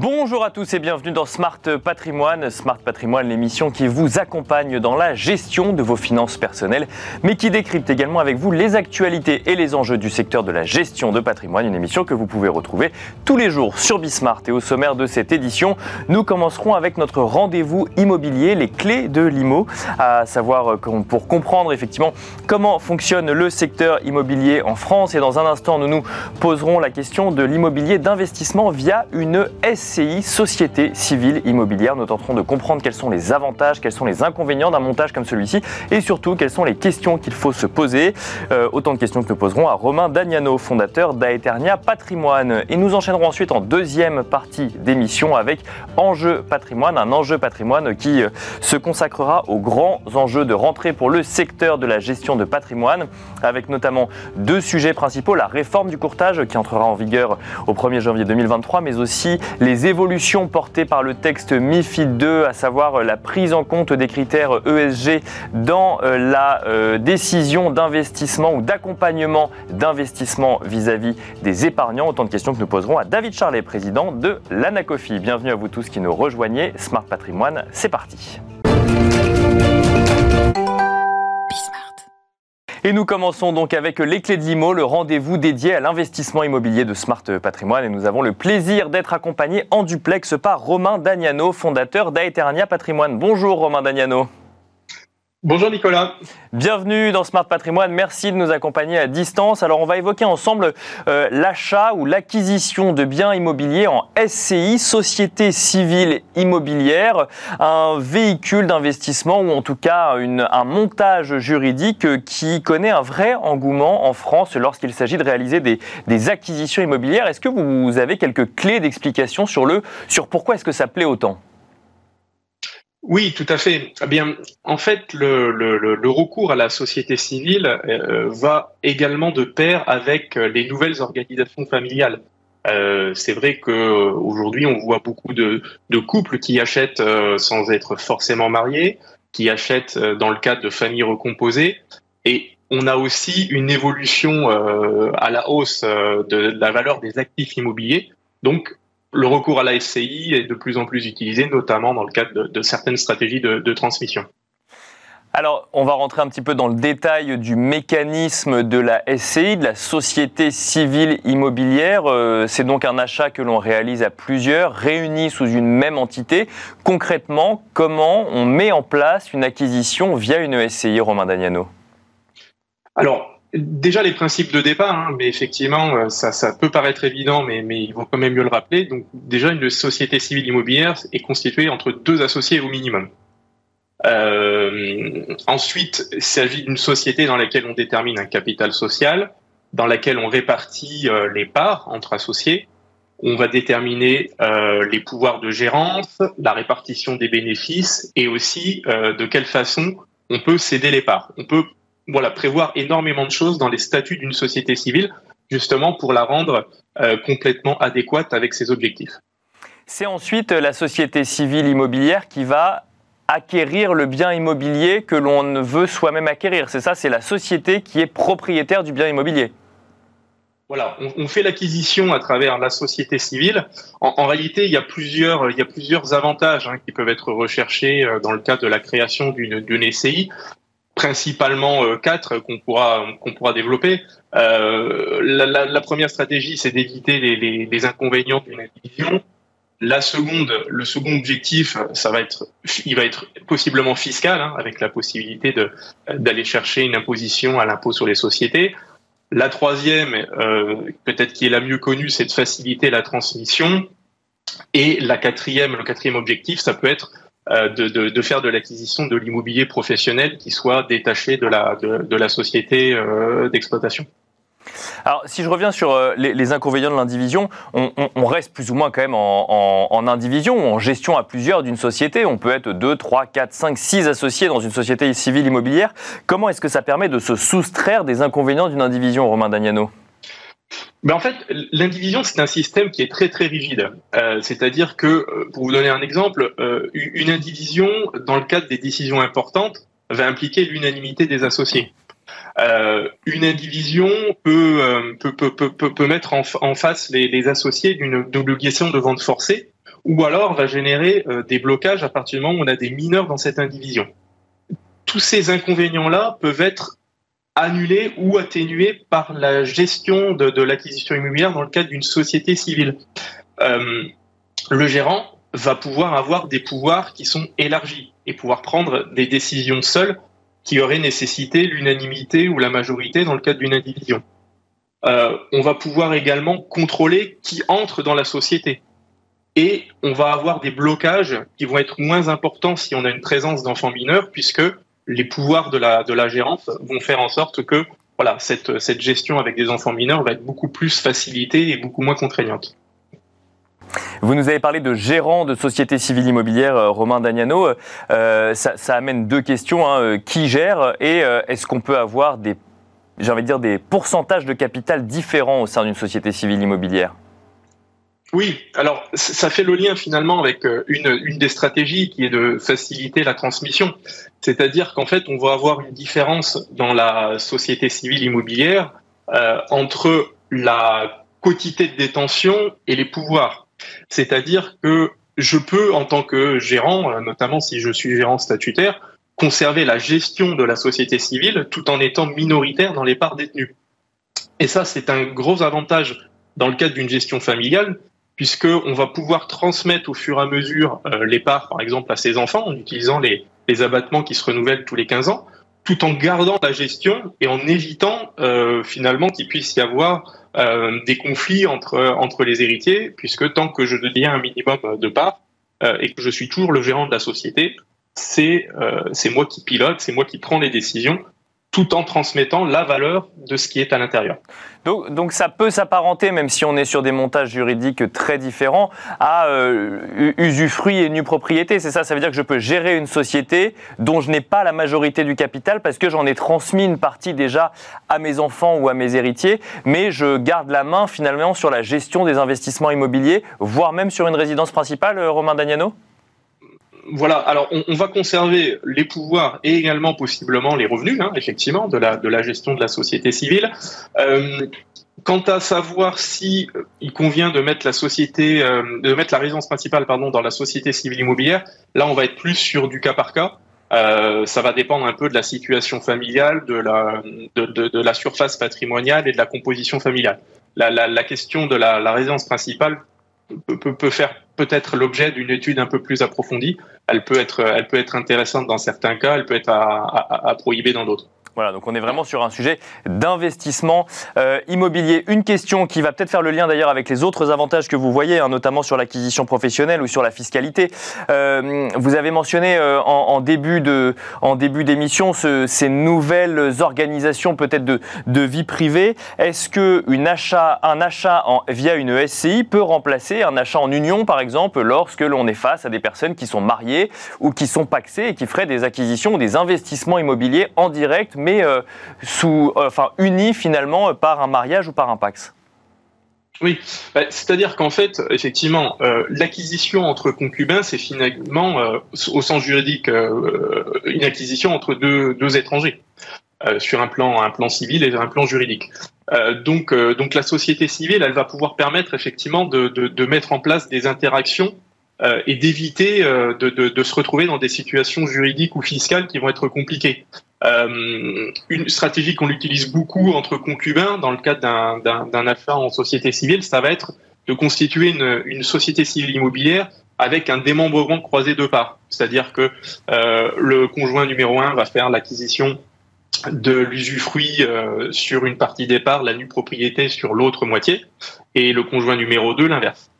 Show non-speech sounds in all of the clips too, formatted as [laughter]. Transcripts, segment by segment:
Bonjour à tous et bienvenue dans Smart Patrimoine. Smart Patrimoine, l'émission qui vous accompagne dans la gestion de vos finances personnelles, mais qui décrypte également avec vous les actualités et les enjeux du secteur de la gestion de patrimoine. Une émission que vous pouvez retrouver tous les jours sur Bismart. Et au sommaire de cette édition, nous commencerons avec notre rendez-vous immobilier, les clés de l'IMO, à savoir pour comprendre effectivement comment fonctionne le secteur immobilier en France. Et dans un instant, nous nous poserons la question de l'immobilier d'investissement via une SCI, Société Civile Immobilière. Nous tenterons de comprendre quels sont les avantages, quels sont les inconvénients d'un montage comme celui-ci et surtout quelles sont les questions qu'il faut se poser. Euh, autant de questions que nous poserons à Romain Dagnano, fondateur d'Aeternia Patrimoine. Et nous enchaînerons ensuite en deuxième partie d'émission avec Enjeu Patrimoine, un enjeu patrimoine qui euh, se consacrera aux grands enjeux de rentrée pour le secteur de la gestion de patrimoine, avec notamment deux sujets principaux, la réforme du courtage qui entrera en vigueur au 1er janvier 2023, mais aussi les les évolutions portées par le texte MIFID 2, à savoir la prise en compte des critères ESG dans euh, la euh, décision d'investissement ou d'accompagnement d'investissement vis-à-vis des épargnants. Autant de questions que nous poserons à David Charlet, président de l'Anacofi. Bienvenue à vous tous qui nous rejoignez. Smart Patrimoine, c'est parti. Et nous commençons donc avec les clés de l'IMO, le rendez-vous dédié à l'investissement immobilier de Smart Patrimoine. Et nous avons le plaisir d'être accompagnés en duplex par Romain Dagnano, fondateur d'Aeternia Patrimoine. Bonjour Romain Dagnano. Bonjour Nicolas. Bienvenue dans Smart Patrimoine. Merci de nous accompagner à distance. Alors on va évoquer ensemble euh, l'achat ou l'acquisition de biens immobiliers en SCI, Société Civile Immobilière, un véhicule d'investissement ou en tout cas un montage juridique qui connaît un vrai engouement en France lorsqu'il s'agit de réaliser des, des acquisitions immobilières. Est-ce que vous avez quelques clés d'explication sur le sur pourquoi est-ce que ça plaît autant? Oui, tout à fait. Eh bien, en fait, le, recours à la société civile euh, va également de pair avec les nouvelles organisations familiales. Euh, c'est vrai que aujourd'hui, on voit beaucoup de, de couples qui achètent euh, sans être forcément mariés, qui achètent euh, dans le cadre de familles recomposées, et on a aussi une évolution à la hausse de la valeur des actifs immobiliers. Donc, le recours à la SCI est de plus en plus utilisé, notamment dans le cadre de, certaines stratégies de, transmission. Alors, on va rentrer un petit peu dans le détail du mécanisme de la SCI, de la Société civile immobilière. Euh, c'est donc un achat que l'on réalise à plusieurs, réunis sous une même entité. Concrètement, comment on met en place une acquisition via une SCI, Romain Dagnano Alors, Déjà les principes de départ, hein, mais effectivement, euh, ça, ça, peut paraître évident, mais, mais il vaut quand même mieux le rappeler. Donc déjà, une société civile immobilière est constituée entre deux associés au minimum. Euh, ensuite, il s'agit d'une société dans laquelle on détermine un capital social, dans laquelle on répartit euh, les parts entre associés. On va déterminer euh, les pouvoirs de gérance, la répartition des bénéfices et aussi de quelle façon on peut céder les parts. On peut voilà, prévoir énormément de choses dans les statuts d'une société civile, justement pour la rendre euh, complètement adéquate avec ses objectifs. C'est ensuite la société civile immobilière qui va acquérir le bien immobilier que l'on veut soi-même acquérir. C'est ça, c'est la société qui est propriétaire du bien immobilier. Voilà, on, fait l'acquisition à travers la société civile. En, réalité, il y a plusieurs, il y a plusieurs avantages hein, qui peuvent être recherchés euh, dans le cadre de la création d'une SCI principalement euh, quatre qu'on pourra qu'on pourra développer. Euh, la, première stratégie, c'est d'éviter les, inconvénients d'une division. La seconde, le second objectif, ça va être, il va être possiblement fiscal, hein, avec la possibilité d'aller chercher une imposition à l'impôt sur les sociétés. La troisième, euh, peut-être qui est la mieux connue, c'est de faciliter la transmission. Et la quatrième, le quatrième objectif, ça peut être de, de, faire de l'acquisition de l'immobilier professionnel qui soit détaché de la, de, la société euh, d'exploitation. Alors, si je reviens sur euh, les, inconvénients de l'indivision, on, reste plus ou moins quand même en, en, en en gestion à plusieurs d'une société. On peut être 2, 3, 4, 5, 6 associés dans une société civile immobilière. Comment est-ce que ça permet de se soustraire des inconvénients d'une indivision, Romain Dagnano ben en fait, l'indivision, c'est un système qui est très très rigide. Euh, C'est-à-dire que, euh, pour vous donner un exemple, euh, une indivision, dans le cadre des décisions importantes, va impliquer l'unanimité des associés. Une indivision peut, peut, peut, peut, peut mettre en, en face les, les associés d'une obligation de vente forcée ou alors va générer des blocages à partir du moment où on a des mineurs dans cette indivision. Tous ces inconvénients-là peuvent être annulés ou atténués par la gestion de, l'acquisition immobilière dans le cadre d'une société civile. le gérant va pouvoir avoir des pouvoirs qui sont élargis et pouvoir prendre des décisions seules qui auraient nécessité l'unanimité ou la majorité dans le cadre d'une indivision. Euh, on va pouvoir également contrôler qui entre dans la société. Et on va avoir des blocages qui vont être moins importants si on a une présence d'enfants mineurs, puisque les pouvoirs de la, de la gérance vont faire en sorte que voilà, cette, cette gestion avec des enfants mineurs va être beaucoup plus facilitée et beaucoup moins contraignante. Vous nous avez parlé de gérant de société civile immobilière, euh, Romain Dagnano. Euh, ça, amène deux questions. Hein. Euh, qui gère et est-ce qu'on peut avoir des, envie de dire, des pourcentages de capital différents au sein d'une société civile immobilière? Oui, alors ça fait le lien finalement avec une, une des stratégies qui est de faciliter la transmission. C'est-à-dire qu'en fait, on va avoir une différence dans la société civile immobilière entre la quotité de détention et les pouvoirs. C'est-à-dire que je peux, en tant que gérant, euh, notamment si je suis gérant statutaire, conserver la gestion de la société civile tout en étant minoritaire dans les parts détenues. Et ça, c'est un gros avantage dans le cadre d'une gestion familiale, puisqu'on va pouvoir transmettre au fur et à mesure euh, les parts, par exemple, à ses enfants, en utilisant les, abattements qui se renouvellent tous les 15 ans, tout en gardant la gestion et en évitant euh, finalement qu'il puisse y avoir euh, des conflits entre, entre les héritiers, puisque tant que je détiens un minimum de parts et que je suis toujours le gérant de la société, c'est moi qui pilote, c'est moi qui prends les décisions, tout en transmettant la valeur de ce qui est à l'intérieur. Donc, donc, ça peut s'apparenter, même si on est sur des montages juridiques très différents, à euh, usufruit et nue propriété. C'est ça, ça veut dire que je peux gérer une société dont je n'ai pas la majorité du capital parce que j'en ai transmis une partie déjà à mes enfants ou à mes héritiers, mais je garde la main finalement sur la gestion des investissements immobiliers, voire même sur une résidence principale, euh, Romain Dagnano? Voilà, alors on, va conserver les pouvoirs et également possiblement les revenus, hein, effectivement, de la, de la gestion de la société civile. Euh, quant à savoir si euh, il convient de mettre la société, euh, de mettre la résidence principale, pardon, dans la société civile immobilière, là on va être plus sur du cas par cas. ça va dépendre un peu de la situation familiale, de la, de, la surface patrimoniale et de la composition familiale. La, la, question de la résidence principale peut, peut, faire peut-être l'objet d'une étude un peu plus approfondie. Elle peut être, elle peut être intéressante dans certains cas, elle peut être à prohiber dans d'autres. Voilà, donc on est vraiment sur un sujet d'investissement euh, immobilier. Une question qui va peut-être faire le lien d'ailleurs avec les autres avantages que vous voyez, hein, notamment sur l'acquisition professionnelle ou sur la fiscalité. Euh, vous avez mentionné euh, en, début d'émission ces nouvelles organisations peut-être de, vie privée. Est-ce que une achat, un achat en, via une SCI peut remplacer un achat en union, par exemple, lorsque l'on est face à des personnes qui sont mariées ou qui sont paxées et qui feraient des acquisitions ou des investissements immobiliers en direct, mais euh, sous, euh, enfin, unis finalement par un mariage ou par un pax oui, bah, c'est-à-dire qu'en fait, effectivement, euh, l'acquisition entre concubins, c'est finalement, au sens juridique, une acquisition entre deux, deux étrangers. sur un plan, un plan civil et un plan juridique. donc, donc la société civile, elle va pouvoir permettre effectivement de, de mettre en place des interactions euh, et d'éviter euh, de, de, de, se retrouver dans des situations juridiques ou fiscales qui vont être compliquées. Euh, une stratégie qu'on utilise beaucoup entre concubins dans le cadre d'un achat en société civile, ça va être de constituer une, une société civile immobilière avec un démembrement croisé de parts. C'est-à-dire que euh, le conjoint numéro un va faire l'acquisition de l'usufruit euh, sur une partie des parts, la nue propriété sur l'autre moitié, et le conjoint numéro 2 l'inverse.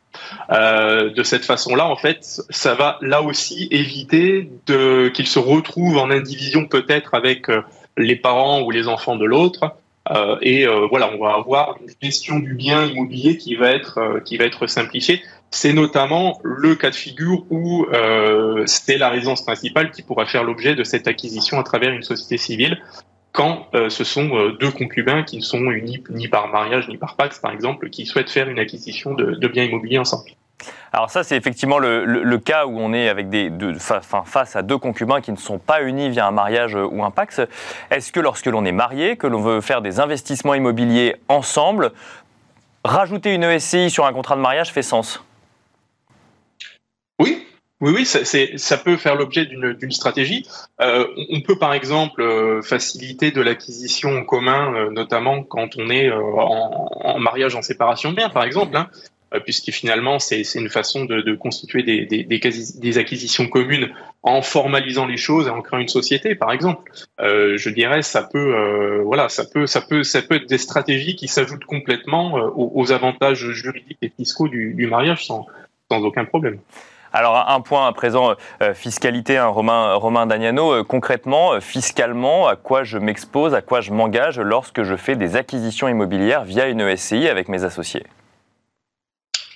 Euh, de cette façon-là, en fait, ça va là aussi éviter de se retrouvent en indivision peut-être avec euh, les parents ou les enfants de l'autre. Euh, et voilà, on va avoir une gestion du bien immobilier qui va être qui va être simplifiée. C'est notamment le cas de figure où c'est la résidence principale qui pourra faire l'objet de cette acquisition à travers une société civile quand euh, ce sont euh, deux concubins qui ne sont unis ni par mariage ni par pax, par exemple, qui souhaitent faire une acquisition de, biens immobiliers ensemble. Alors ça, c'est effectivement le, cas où on est avec des, face à deux concubins qui ne sont pas unis via un mariage euh, ou un pax. Est-ce que lorsque l'on est marié, que l'on veut faire des investissements immobiliers ensemble, rajouter une ESCI sur un contrat de mariage fait sens? Oui, oui, oui, ça, ça peut faire l'objet d'une stratégie. Euh, on peut par exemple euh, faciliter de l'acquisition en commun, euh, notamment quand on est en, mariage en séparation de biens, par exemple, hein, puisque finalement c'est une façon de, constituer des, acquisitions communes en formalisant les choses et en créant une société, par exemple. je dirais, ça peut, voilà, ça peut, ça peut, ça peut être des stratégies qui s'ajoutent complètement aux, avantages juridiques et fiscaux du, mariage sans aucun problème. Alors un point à présent, euh, fiscalité, hein, Romain, Romain Dagnano, euh, concrètement, euh, fiscalement, à quoi je m'expose, à quoi je m'engage lorsque je fais des acquisitions immobilières via une ESCI avec mes associés?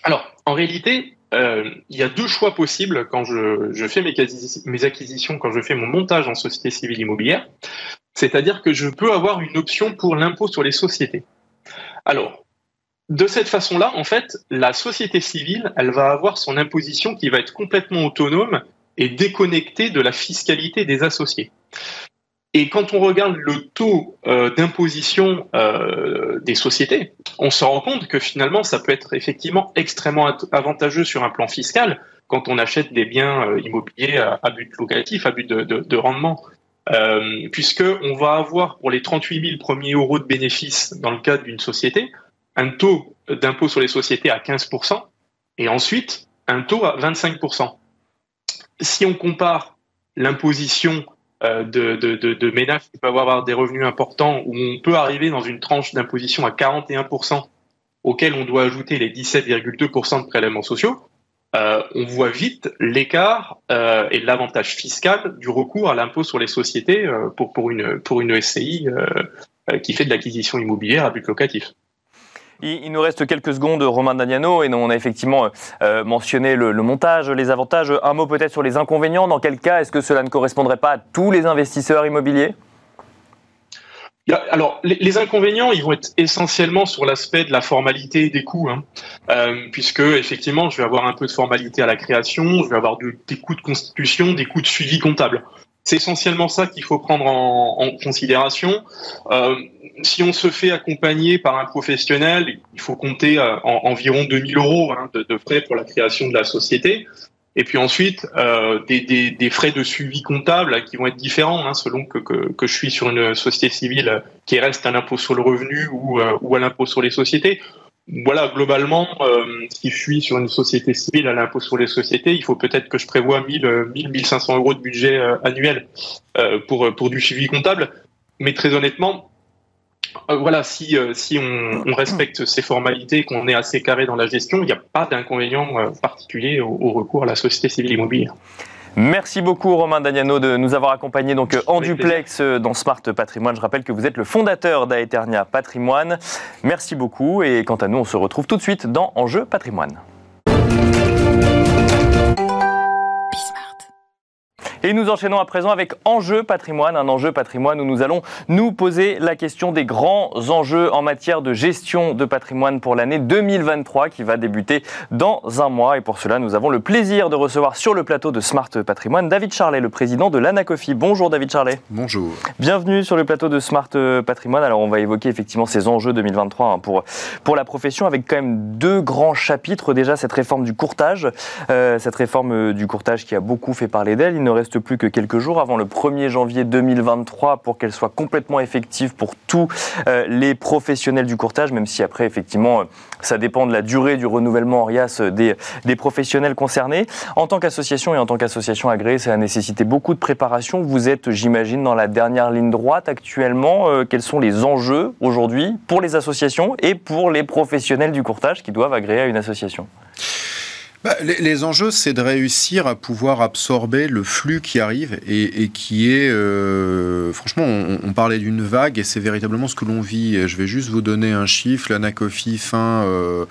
Alors, en réalité, il y a deux choix possibles quand je, je fais mes, mes, acquisitions, quand je fais mon montage en société civile immobilière. C'est-à-dire que je peux avoir une option pour l'impôt sur les sociétés. Alors, de cette façon-là, en fait, la société civile, elle va avoir son imposition qui va être complètement autonome et déconnectée de la fiscalité des associés. Et quand on regarde le taux euh, d'imposition euh, des sociétés, on se rend compte que finalement, ça peut être effectivement extrêmement avantageux sur un plan fiscal quand on achète des biens euh, immobiliers à, but locatif, à but de, de, de rendement. puisque on va avoir pour les 38 000 premiers euros de bénéfices dans le cadre d'une société, un taux d'impôt sur les sociétés à 15% et ensuite un taux à 25%. Si on compare l'imposition euh, de, ménages qui peuvent avoir des revenus importants, où on peut arriver dans une tranche d'imposition à 41%, auquel on doit ajouter les 17,2% de prélèvements sociaux, euh, on voit vite l'écart euh, et l'avantage fiscal du recours à l'impôt sur les sociétés pour, une, pour une SCI qui fait de l'acquisition immobilière à but locatif. Il, nous reste quelques secondes, Romain Daniano, et on a effectivement euh, mentionné le, montage, les avantages. Un mot peut-être sur les inconvénients. Dans quel cas est-ce que cela ne correspondrait pas à tous les investisseurs immobiliers? Alors, les, inconvénients, ils vont être essentiellement sur l'aspect de la formalité des coûts, hein. euh, puisque effectivement, je vais avoir un peu de formalité à la création, je vais avoir des coûts de constitution, des coûts de suivi comptable. C'est essentiellement ça qu'il faut prendre en, considération. Euh, si on se fait accompagner par un professionnel, il faut compter euh, en, environ 2000 euros hein, de, frais pour la création de la société. Et puis ensuite, euh, des, frais de suivi comptable qui vont être différents hein, selon que, je suis sur une société civile qui reste à l'impôt sur le revenu ou à l'impôt sur les sociétés voilà, globalement, euh, si je suis sur une société civile à l'impôt sur les sociétés, il faut peut-être que je prévoie 1000, 1000, 1500 euros de budget euh, annuel euh, pour, pour du suivi comptable. Mais très honnêtement, euh, voilà, si, euh, si on, respecte ces formalités, qu'on est assez carré dans la gestion, il n'y a pas d'inconvénient euh, particulier au, au recours à la société civile immobilière. Merci beaucoup Romain Dagnano de nous avoir accompagnés donc en duplex euh, dans Smart Patrimoine. Je rappelle que vous êtes le fondateur d'Aeternia Patrimoine. Merci beaucoup et quant à nous, on se retrouve tout de suite dans Enjeu Patrimoine. Et nous enchaînons à présent avec Enjeu patrimoine, un enjeu patrimoine où nous allons nous poser la question des grands enjeux en matière de gestion de patrimoine pour l'année 2023 qui va débuter dans un mois. Et pour cela, nous avons le plaisir de recevoir sur le plateau de Smart Patrimoine David Charlet, le président de l'Anacofi. Bonjour David Charlet. Bonjour. Bienvenue sur le plateau de Smart Patrimoine. Alors on va évoquer effectivement ces enjeux 2023 hein, pour, pour la profession avec quand même deux grands chapitres. Déjà cette réforme du courtage, euh, cette réforme du courtage qui a beaucoup fait parler d'elle. Il ne reste plus que quelques jours avant le 1er janvier 2023 pour qu'elle soit complètement effective pour tous euh, les professionnels du courtage, même si après, effectivement, euh, ça dépend de la durée du renouvellement RIAS des, des professionnels concernés. En tant qu'association et en tant qu'association agréée, ça a nécessité beaucoup de préparation. Vous êtes, j'imagine, dans la dernière ligne droite actuellement. Euh, quels sont les enjeux aujourd'hui pour les associations et pour les professionnels du courtage qui doivent agréer à une association? Bah, les, les, enjeux, c'est de réussir à pouvoir absorber le flux qui arrive et, et qui est, euh, franchement, on, on parlait d'une vague et c'est véritablement ce que l'on vit. Je vais juste vous donner un chiffre. L'Anacofi fin euh,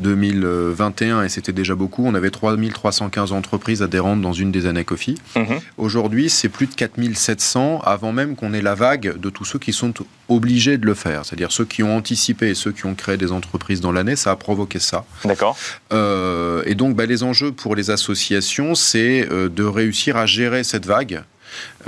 2021, et c'était déjà beaucoup, on avait 3315 entreprises adhérentes dans une des Anacofi. Mmh. Aujourd'hui, c'est plus de 4700 avant même qu'on ait la vague de tous ceux qui sont obligés de le faire. C'est-à-dire ceux qui ont anticipé et ceux qui ont créé des entreprises dans l'année, ça a provoqué ça. D'accord. Euh, et donc, bah, les enjeux pour les associations, c'est euh, de réussir à gérer cette vague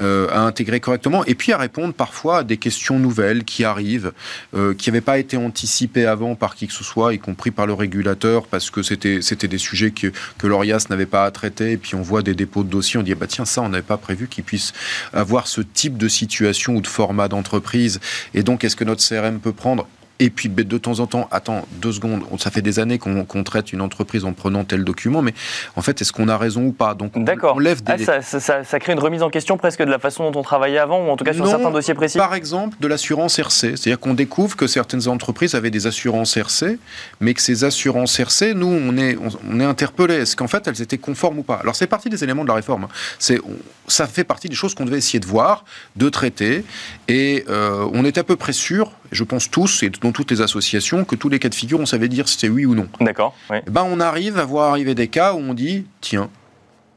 euh, à intégrer correctement, et puis à répondre parfois à des questions nouvelles qui arrivent, euh, qui n'avaient pas été anticipées avant par qui que ce soit, y compris par le régulateur, parce que c'était des sujets que, que l'ORIAS n'avait pas à traiter, et puis on voit des dépôts de dossiers, on dit, bah tiens, ça, on n'avait pas prévu qu'il puisse avoir ce type de situation ou de format d'entreprise, et donc est-ce que notre CRM peut prendre et puis de temps en temps, attends deux secondes, ça fait des années qu'on traite une entreprise en prenant tel document, mais en fait, est-ce qu'on a raison ou pas? Donc on, lève des... Ah, ça, crée une remise en question presque de la façon dont on travaillait avant, ou en tout cas sur certains dossiers précis? Par exemple, de l'assurance RC. C'est-à-dire qu'on découvre que certaines entreprises avaient des assurances RC, mais que ces assurances RC, nous, on est, on, est interpellés. Est-ce qu'en fait, elles étaient conformes ou pas? Alors c'est partie des éléments de la réforme. C'est, ça fait partie des choses qu'on devait essayer de voir, de traiter, et euh, on est à peu près sûr je pense tous, et dans toutes les associations, que tous les cas de figure, on savait dire si c'était oui ou non. D'accord. Eh ben, on arrive à voir arriver des cas où on dit, tiens,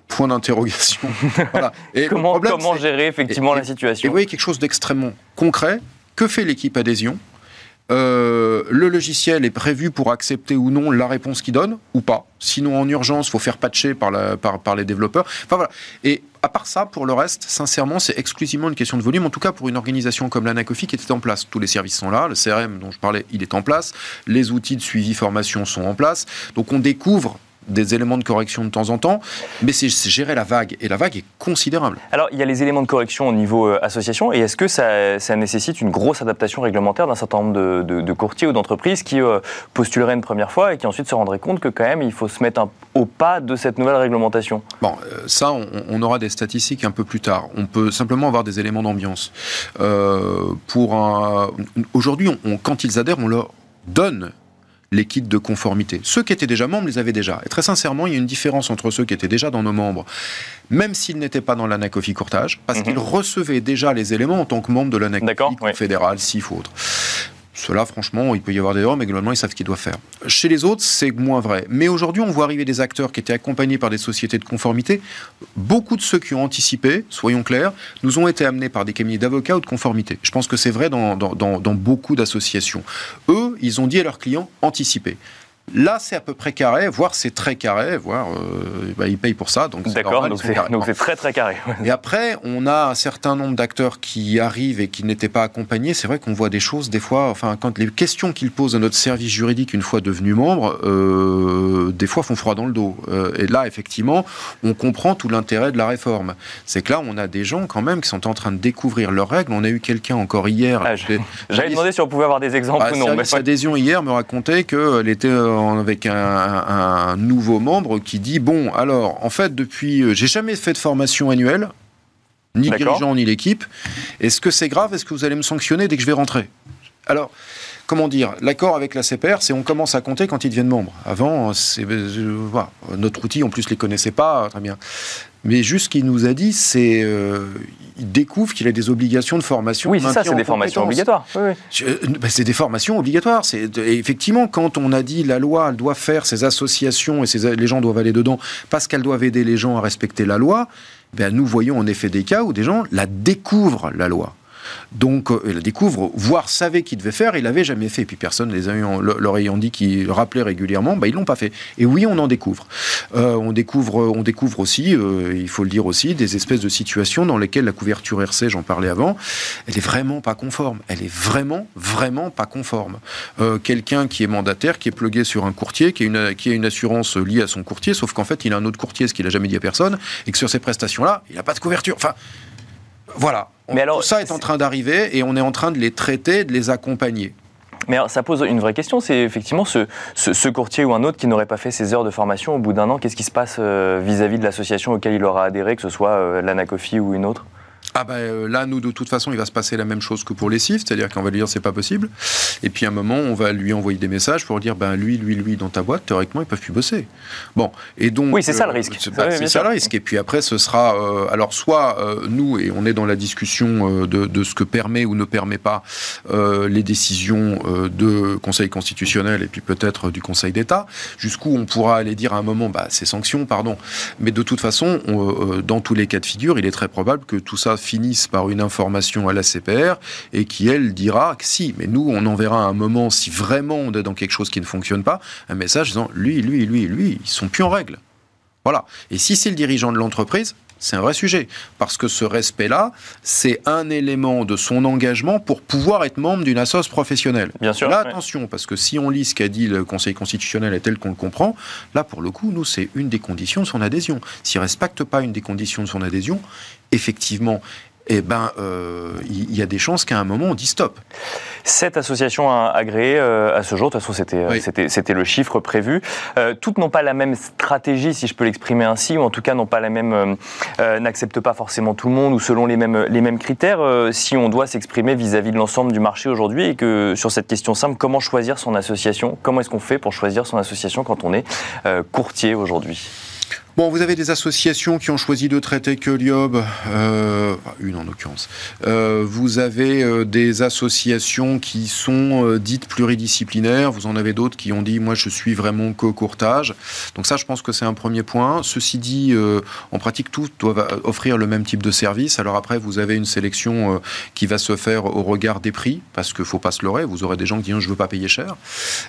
point d'interrogation. [laughs] et comment, comment gérer effectivement la situation Et vous voyez quelque chose d'extrêmement concret. Que fait l'équipe adhésion? Euh, le logiciel est prévu pour accepter ou non la réponse qu'il donne, ou pas. Sinon, en urgence, il faut faire patcher par, la, par, par, les développeurs. Enfin, voilà. Et à part ça, pour le reste, sincèrement, c'est exclusivement une question de volume. En tout cas, pour une organisation comme l'Anacofi qui était en place. Tous les services sont là. Le CRM dont je parlais, il est en place. Les outils de suivi formation sont en place. Donc, on découvre des éléments de correction de temps en temps, mais c'est gérer la vague, et la vague est considérable. Alors, il y a les éléments de correction au niveau euh, association, et est-ce que ça, nécessite une grosse adaptation réglementaire d'un certain nombre de, courtiers ou d'entreprises qui euh, postuleraient une première fois et qui ensuite se rendraient compte que quand même, il faut se mettre au pas de cette nouvelle réglementation? Bon, euh, ça, on, aura des statistiques un peu plus tard. On peut simplement avoir des éléments d'ambiance. pour Aujourd'hui, quand ils adhèrent, on leur donne les kits de conformité. Ceux qui étaient déjà membres les avaient déjà. Et très sincèrement, il y a une différence entre ceux qui étaient déjà dans nos membres, même s'ils n'étaient pas dans l'ANACOFI courtage, parce mhm. qu'ils recevaient déjà les éléments en tant que membres de l'ANACOFI fédéral, SIF ou autre. Cela, franchement, il peut y avoir des erreurs, mais globalement, ils savent ce qu'ils doivent faire. Chez les autres, c'est moins vrai. Mais aujourd'hui, on voit arriver des acteurs qui étaient accompagnés par des sociétés de conformité. Beaucoup de ceux qui ont anticipé, soyons clairs, nous ont été amenés par des cabinets d'avocats ou de conformité. Je pense que c'est vrai dans, dans beaucoup d'associations. Eux, ils ont dit à leurs clients, anticipez. Là, c'est à peu près carré, voire c'est très carré, voire euh, bah, ils payent pour ça. Donc D'accord, donc c'est très très carré. Et après, on a un certain nombre d'acteurs qui arrivent et qui n'étaient pas accompagnés. C'est vrai qu'on voit des choses, des fois, enfin, quand les questions qu'ils posent à notre service juridique une fois devenus membres, euh, des fois font froid dans le dos. Euh, et là, effectivement, on comprend tout l'intérêt de la réforme. C'est que là, on a des gens quand même qui sont en train de découvrir leurs règles. On a eu quelqu'un encore hier. Ah, J'avais demandé si on pouvait avoir des exemples ah, ou non. Sa adhésion hier me racontait qu'elle était avec un, nouveau membre qui dit bon, alors, en fait, depuis, euh, j'ai jamais fait de formation annuelle, ni dirigeant ni l'équipe. Est-ce que c'est grave? Est-ce que vous allez me sanctionner dès que je vais rentrer? Alors, comment dire, l'accord avec la CPR, c'est on commence à compter quand ils deviennent membres. Avant, c'est, euh, notre outil, en plus, les connaissait pas très bien. Mais juste ce qu'il nous a dit, c'est euh, il découvre qu'il a des obligations de formation. Oui, c'est ça, c'est des formations obligatoires. Euh, ben, c'est des formations obligatoires. C'est effectivement quand on a dit la loi, elle doit faire ses associations et les gens doivent aller dedans parce qu'elles doivent aider les gens à respecter la loi. Ben, nous voyons en effet des cas où des gens la découvrent la loi. Donc, euh, il la découvre, voire savait qu'il devait faire, il l'avait jamais fait. Et puis personne les leur ayant dit qu'ils rappelaient régulièrement, bah, ils l'ont pas fait. Et oui, on en découvre. Euh, on découvre, on découvre aussi, euh, il faut le dire aussi, des espèces de situations dans lesquelles la couverture RC, j'en parlais avant, elle est vraiment pas conforme. Elle est vraiment, vraiment pas conforme. Quelqu'un qui est mandataire, qui est plugué sur un courtier, qui a une, qui a une assurance liée à son courtier, sauf qu'en fait, il a un autre courtier, ce qu'il a jamais dit à personne, et que sur ces prestations-là, il n'a pas de couverture. Enfin, voilà. Mais alors, Tout ça est en train d'arriver et on est en train de les traiter, de les accompagner. Mais alors, ça pose une vraie question, c'est effectivement ce, ce, courtier ou un autre qui n'aurait pas fait ses heures de formation au bout d'un an, qu'est-ce qui se passe euh, vis-à-vis de l'association auquel il aura adhéré, que ce soit euh, l'Anacofi ou une autre? Ah ben euh, là, nous, de toute façon, il va se passer la même chose que pour les CIF, c'est-à-dire qu'on va lui dire c'est pas possible. Et puis à un moment, on va lui envoyer des messages pour dire ben lui, lui, lui, dans ta boîte, théoriquement, ils peuvent plus bosser. Bon, et donc. Oui, c'est ça le risque. c'est ça le risque. Et puis après, ce sera. Euh, alors, soit euh, nous, et on est dans la discussion de, de, ce que permet ou ne permet pas les décisions de Conseil constitutionnel et puis peut-être du Conseil d'État, jusqu'où on pourra aller dire à un moment, bah, c'est sanctions, pardon. Mais de toute façon, dans tous les cas de figure, il est très probable que tout ça finissent par une information à la CPR et qui, elle, dira que si, mais nous, on enverra à un moment, si vraiment on est dans quelque chose qui ne fonctionne pas, un message disant lui, lui, lui, lui, ils sont plus en règle. Voilà. Et si c'est le dirigeant de l'entreprise, c'est un vrai sujet. Parce que ce respect-là, c'est un élément de son engagement pour pouvoir être membre d'une assoce professionnelle. Bien sûr. Là, attention, parce que si on lit ce qu'a dit le Conseil constitutionnel et tel qu'on le comprend, là, pour le coup, nous, c'est une des conditions de son adhésion. S'il ne respecte pas une des conditions de son adhésion, effectivement, eh ben, euh, il y, a des chances qu'à un moment, on dit stop. Cette association agréée euh, à ce jour, de toute façon, c'était euh, c'était le chiffre prévu. toutes n'ont pas la même stratégie, si je peux l'exprimer ainsi, ou en tout cas n'ont pas la même, n'acceptent pas forcément tout le monde ou selon les mêmes les mêmes critères. si on doit s'exprimer vis-à-vis de l'ensemble du marché aujourd'hui, et que sur cette question simple, comment choisir son association? Comment est-ce qu'on fait pour choisir son association quand on est courtier aujourd'hui? Bon, vous avez des associations qui ont choisi de traiter que l'IOB, euh, une en l'occurrence. Euh, vous avez euh, des associations qui sont dites pluridisciplinaires. Vous en avez d'autres qui ont dit, moi, je suis vraiment que courtage. Donc ça, je pense que c'est un premier point. Ceci dit, en pratique, tous doivent offrir le même type de service. Alors après, vous avez une sélection qui va se faire au regard des prix, parce qu'il faut pas se leurrer. Vous aurez des gens qui disent, je veux pas payer cher.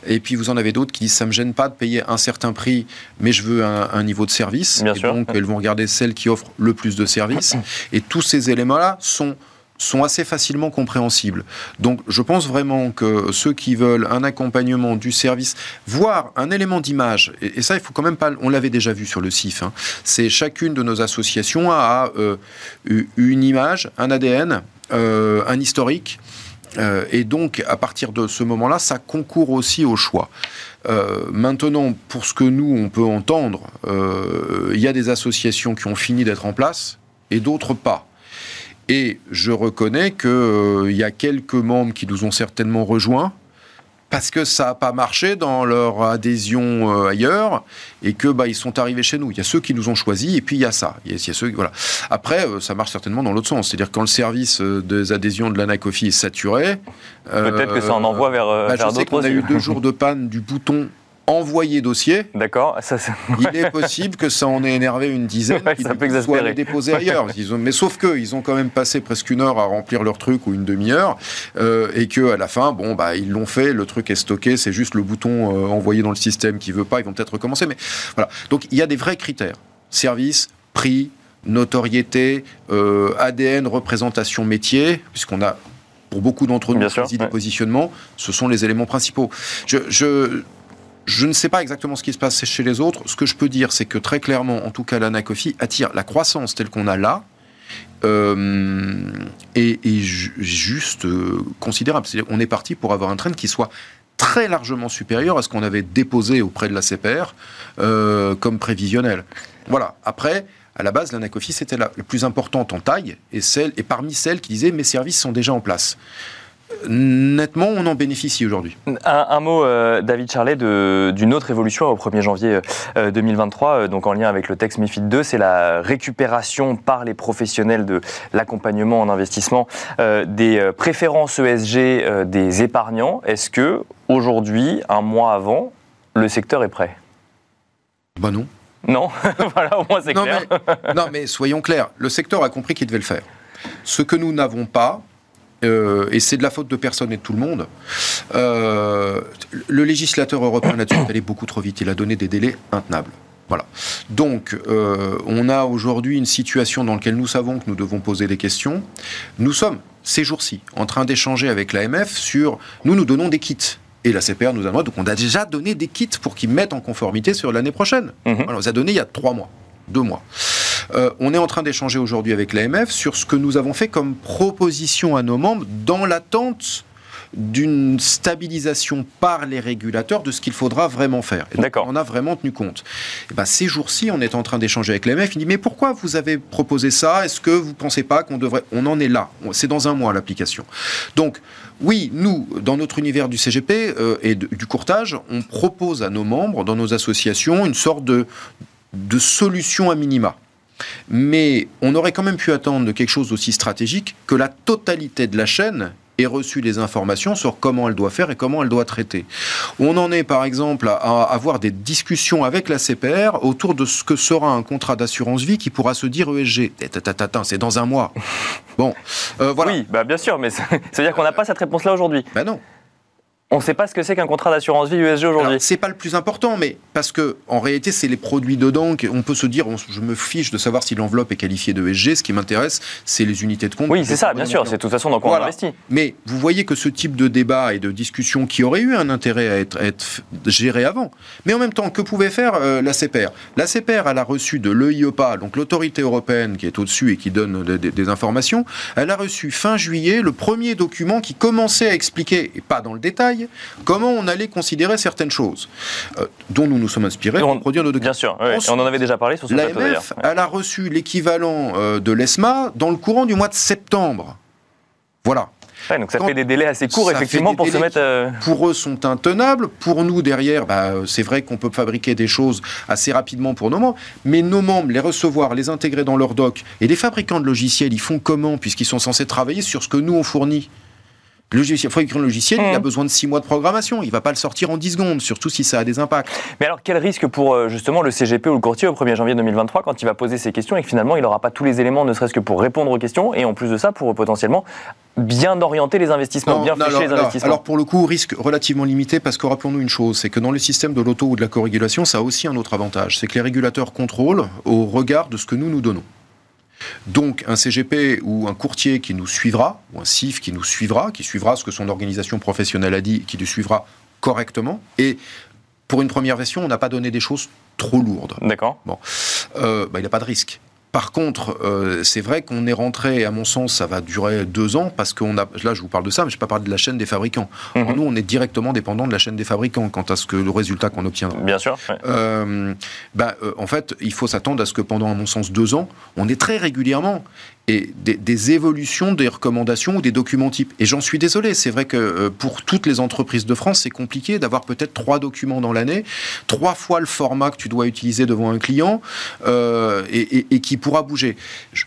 Et puis vous en avez d'autres qui disent, ça me gêne pas de payer un certain prix, mais je veux un niveau de service Bien et sûr. donc, elles vont regarder celles qui offrent le plus de services. Et tous ces éléments-là sont sont assez facilement compréhensibles. Donc je pense vraiment que ceux qui veulent un accompagnement du service, voire un élément d'image, et, ça il faut quand même pas, on l'avait déjà vu sur le CIF, hein, c'est chacune de nos associations a euh, une image, un ADN, euh, un historique, euh, et donc, à partir de ce moment-là, ça concourt aussi au choix. Euh, maintenant, pour ce que nous, on peut entendre, euh, il y a des associations qui ont fini d'être en place et d'autres pas. Et je reconnais qu'il y a quelques membres qui nous ont certainement rejoints, parce que ça n'a pas marché dans leur adhésion euh, ailleurs et que bah, ils sont arrivés chez nous. Il y a ceux qui nous ont choisis et puis il y a ça. Il y a, ceux, voilà. Après, euh, ça marche certainement dans l'autre sens. C'est-à-dire quand le service euh, des adhésions de l'ANACOFI est saturé, peut-être que ça en envoie vers, bah, vers d'autres. On a eu deux [laughs] jours de panne du bouton envoyer dossier. D'accord. Il est possible que ça en ait énervé une dizaine qui ça peut soient les déposer ailleurs. mais sauf que ils ont quand même passé presque une heure à remplir leur truc ou une demi-heure euh, et que à la fin, bon bah ils l'ont fait, le truc est stocké, c'est juste le bouton euh, envoyé dans le système qui veut pas. Ils vont peut-être recommencer, mais voilà. Donc il y a des vrais critères service, prix, notoriété, euh, ADN, représentation métier, puisqu'on a pour beaucoup d'entre nous choisi des positionnements, ce sont les éléments principaux. Je, je je ne sais pas exactement ce qui se passe chez les autres. Ce que je peux dire, c'est que très clairement, en tout cas, l'Anacofi attire la croissance telle qu'on a là. Euh, et, juste euh, considérable. on est parti pour avoir un train qui soit très largement supérieur à ce qu'on avait déposé auprès de la CPR euh, comme prévisionnel. Voilà. Après, à la base, l'Anacofi, c'était la, la, plus importante en taille et, celle, et parmi celles qui disaient mes services sont déjà en place nettement, on en bénéficie aujourd'hui. Un, mot, euh, David Charlet, d'une autre évolution au 1er janvier 2023, euh, euh, donc en lien avec le texte MIFID 2, c'est la récupération par les professionnels de l'accompagnement en investissement des préférences ESG des épargnants. Est-ce que aujourd'hui, un mois avant, le secteur est prêt? Ben non. Non, [laughs] voilà, au moins c'est clair. non, mais soyons clairs, le secteur a compris qu'il devait le faire. Ce que nous n'avons pas, euh, et c'est de la faute de personne et de tout le monde. Euh, le législateur européen là-dessus est allé beaucoup trop vite. Il a donné des délais intenables. Voilà. Donc, euh, on a aujourd'hui une situation dans laquelle nous savons que nous devons poser des questions. Nous sommes, ces jours-ci, en train d'échanger avec l'AMF sur... Nous, nous donnons des kits. Et la CPR nous a demandé, donc on a déjà donné des kits pour qu'ils mettent en conformité sur l'année prochaine. Mhm. on les a donné il y a trois mois, deux mois. Euh, on est en train d'échanger aujourd'hui avec l'AMF sur ce que nous avons fait comme proposition à nos membres dans l'attente d'une stabilisation par les régulateurs de ce qu'il faudra vraiment faire. On a vraiment tenu compte. Et eh ben, ces jours-ci, on est en train d'échanger avec l'AMF. Il dit mais pourquoi vous avez proposé ça? Est-ce que vous ne pensez pas qu'on devrait? On en est là. C'est dans un mois l'application. Donc oui, nous, dans notre univers du CGP euh, et du courtage, on propose à nos membres, dans nos associations, une sorte de, de solution à minima. Mais on aurait quand même pu attendre de quelque chose d'aussi stratégique que la totalité de la chaîne ait reçu les informations sur comment elle doit faire et comment elle doit traiter. On en est par exemple à avoir des discussions avec la CPR autour de ce que sera un contrat d'assurance vie qui pourra se dire ESG. Eh, c'est dans un mois. Bon, euh, voilà. Oui, bah bien sûr, mais ça veut dire qu'on n'a pas cette réponse-là aujourd'hui. Ben non. On ne sait pas ce que c'est qu'un contrat d'assurance vie USG aujourd'hui. C'est pas le plus important, mais parce que en réalité, c'est les produits dedans. On peut se dire, je me fiche de savoir si l'enveloppe est qualifiée de ESG. Ce qui m'intéresse, c'est les unités de compte. Oui, c'est ça, bien sûr. C'est de toute façon dans quoi on investit. Mais vous voyez que ce type de débat et de discussion qui aurait eu un intérêt à être, géré avant, mais en même temps, que pouvait faire euh, la CPR La CPR, elle a reçu de l'EIOPA, donc l'autorité européenne qui est au-dessus et qui donne des, informations, elle a reçu fin juillet le premier document qui commençait à expliquer, et pas dans le détail, comment on allait considérer certaines choses, euh, dont nous nous sommes inspirés pour produire nos documents. Bien sûr, on en avait déjà parlé sur ce plateau d'ailleurs. Elle a reçu l'équivalent euh, de l'ESMA dans le courant du mois de septembre. Voilà. donc ça fait des délais assez courts, effectivement, pour se mettre. Euh, pour eux, sont intenables. Pour nous, derrière, bah, c'est vrai qu'on peut fabriquer des choses assez rapidement pour nos membres, mais nos membres, les recevoir, les intégrer dans leur doc, et les fabricants de logiciels, ils font comment, puisqu'ils sont censés travailler sur ce que nous, on fournit? Le logiciel, fabricant le logiciel, il a mmh. besoin de 6 mois de programmation. Il ne va pas le sortir en 10 secondes, surtout si ça a des impacts. Mais alors, quel risque pour euh, justement le CGP ou le courtier au 1er janvier 2023 quand il va poser ses questions et que finalement il n'aura pas tous les éléments, ne serait-ce que pour répondre aux questions et en plus de ça, pour potentiellement bien orienter les investissements, bien flécher les investissements? Alors, pour le coup, risque relativement limité parce que rappelons-nous une chose, c'est que dans le système de l'auto ou de la co-régulation, ça a aussi un autre avantage, c'est que les régulateurs contrôlent au regard de ce que nous nous donnons. Donc un CGP ou un courtier qui nous suivra, ou un CIF qui nous suivra, qui suivra ce que son organisation professionnelle a dit, qui nous suivra correctement. Et pour une première version, on n'a pas donné des choses trop lourdes. D'accord. Bon. Euh, bah, il n'y a pas de risque. Par contre, euh, c'est vrai qu'on est rentré, à mon sens, ça va durer deux ans, parce qu'on a, là je vous parle de ça, mais je ne pas parler de la chaîne des fabricants. Mhm. nous, on est directement dépendant de la chaîne des fabricants quant à ce que le résultat qu'on obtiendra. Bien sûr. Euh, bah, en fait, il faut s'attendre à ce que pendant, à mon sens, deux ans, on est très régulièrement et des, évolutions des recommandations ou des documents types. Et j'en suis désolé, c'est vrai que euh, pour toutes les entreprises de France, c'est compliqué d'avoir peut-être trois documents dans l'année, trois fois le format que tu dois utiliser devant un client euh, et, qui pourra bouger.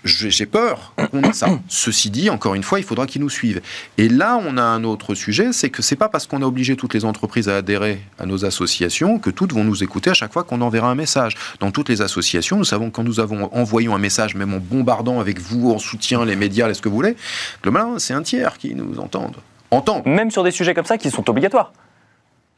J'ai peur qu'on ait ça. [coughs] Ceci dit, encore une fois, il faudra qu'ils nous suivent. Et là, on a un autre sujet, c'est que c'est pas parce qu'on a obligé toutes les entreprises à adhérer à nos associations que toutes vont nous écouter à chaque fois qu'on enverra un message. Dans toutes les associations, nous savons que quand nous avons envoyé un message, même en bombardant avec vous en soutien, les médias, ce que vous voulez, globalement, c'est un tiers qui nous entendent. Entendent. Même sur des sujets comme ça qui sont obligatoires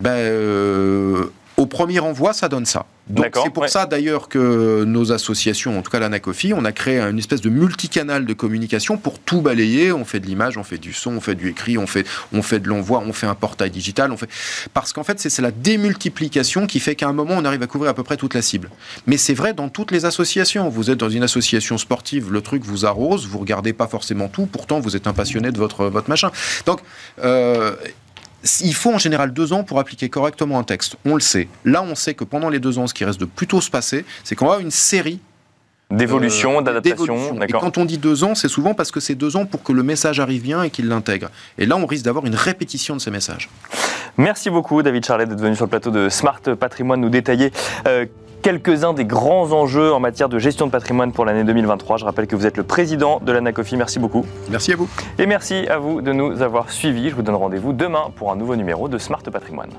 ben, euh, Au premier envoi, ça donne ça. Donc c'est pour ça d'ailleurs que nos associations, en tout cas l'ANACOFI, on a créé une espèce de multicanal de communication pour tout balayer. On fait de l'image, on fait du son, on fait du écrit, on fait, on fait de l'envoi, on fait un portail digital. On fait... Parce qu'en fait, c'est la démultiplication qui fait qu'à un moment, on arrive à couvrir à peu près toute la cible. Mais c'est vrai dans toutes les associations. Vous êtes dans une association sportive, le truc vous arrose, vous regardez pas forcément tout, pourtant vous êtes un passionné de votre, votre machin. Donc, euh, il faut en général deux ans pour appliquer correctement un texte. On le sait. Là, on sait que pendant les deux ans, ce qui reste de plutôt se passer, c'est qu'on va avoir une série D'évolution, euh, d'adaptation. Et quand on dit deux ans, c'est souvent parce que c'est deux ans pour que le message arrive bien et qu'il l'intègre. Et là, on risque d'avoir une répétition de ces messages. Merci beaucoup, David Charlet, d'être venu sur le plateau de Smart Patrimoine nous détailler. Euh, quelques-uns des grands enjeux en matière de gestion de patrimoine pour l'année 2023. Je rappelle que vous êtes le président de l'ANACOFI. Merci beaucoup. Merci à vous. Et merci à vous de nous avoir suivis. Je vous donne rendez-vous demain pour un nouveau numéro de Smart Patrimoine.